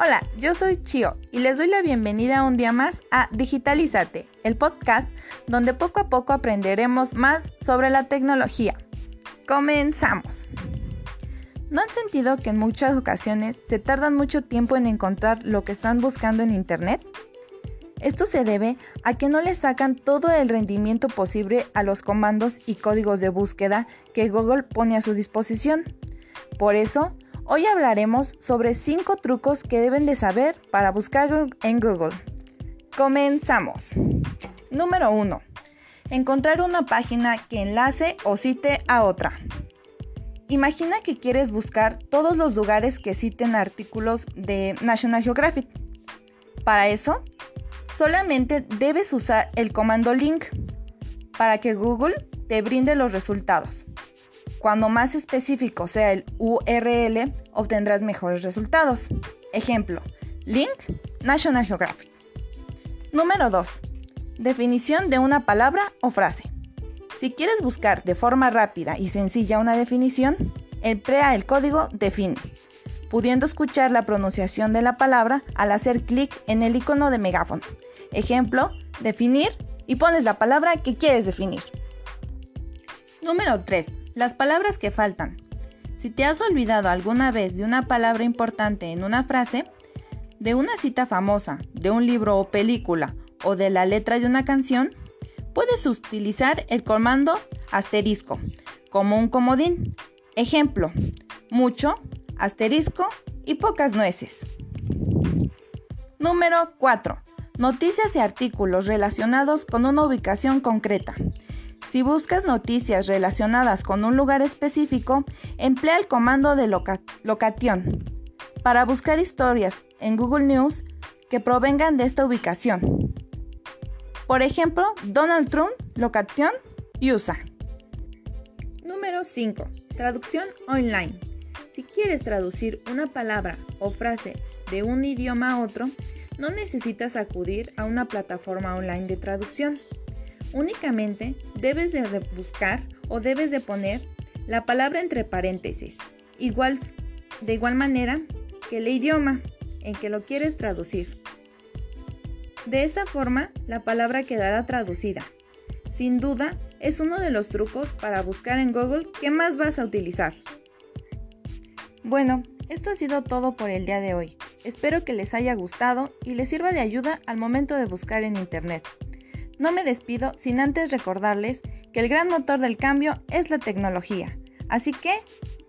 Hola, yo soy Chio y les doy la bienvenida un día más a Digitalízate, el podcast donde poco a poco aprenderemos más sobre la tecnología. Comenzamos. ¿No han sentido que en muchas ocasiones se tardan mucho tiempo en encontrar lo que están buscando en Internet? Esto se debe a que no le sacan todo el rendimiento posible a los comandos y códigos de búsqueda que Google pone a su disposición. Por eso, Hoy hablaremos sobre 5 trucos que deben de saber para buscar en Google. Comenzamos. Número 1. Encontrar una página que enlace o cite a otra. Imagina que quieres buscar todos los lugares que citen artículos de National Geographic. Para eso, solamente debes usar el comando link para que Google te brinde los resultados. Cuando más específico sea el URL, obtendrás mejores resultados. Ejemplo, link National Geographic. Número 2. Definición de una palabra o frase. Si quieres buscar de forma rápida y sencilla una definición, emplea el código define, pudiendo escuchar la pronunciación de la palabra al hacer clic en el icono de megáfono. Ejemplo, definir y pones la palabra que quieres definir. Número 3. Las palabras que faltan. Si te has olvidado alguna vez de una palabra importante en una frase, de una cita famosa, de un libro o película, o de la letra de una canción, puedes utilizar el comando asterisco como un comodín. Ejemplo, mucho, asterisco y pocas nueces. Número 4. Noticias y artículos relacionados con una ubicación concreta. Si buscas noticias relacionadas con un lugar específico, emplea el comando de location para buscar historias en Google News que provengan de esta ubicación. Por ejemplo, Donald Trump, location, USA. Número 5. Traducción online. Si quieres traducir una palabra o frase de un idioma a otro, no necesitas acudir a una plataforma online de traducción. Únicamente debes de buscar o debes de poner la palabra entre paréntesis, igual, de igual manera que el idioma en que lo quieres traducir. De esta forma, la palabra quedará traducida. Sin duda, es uno de los trucos para buscar en Google que más vas a utilizar. Bueno, esto ha sido todo por el día de hoy. Espero que les haya gustado y les sirva de ayuda al momento de buscar en Internet. No me despido sin antes recordarles que el gran motor del cambio es la tecnología. Así que,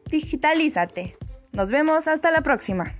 digitalízate. Nos vemos hasta la próxima.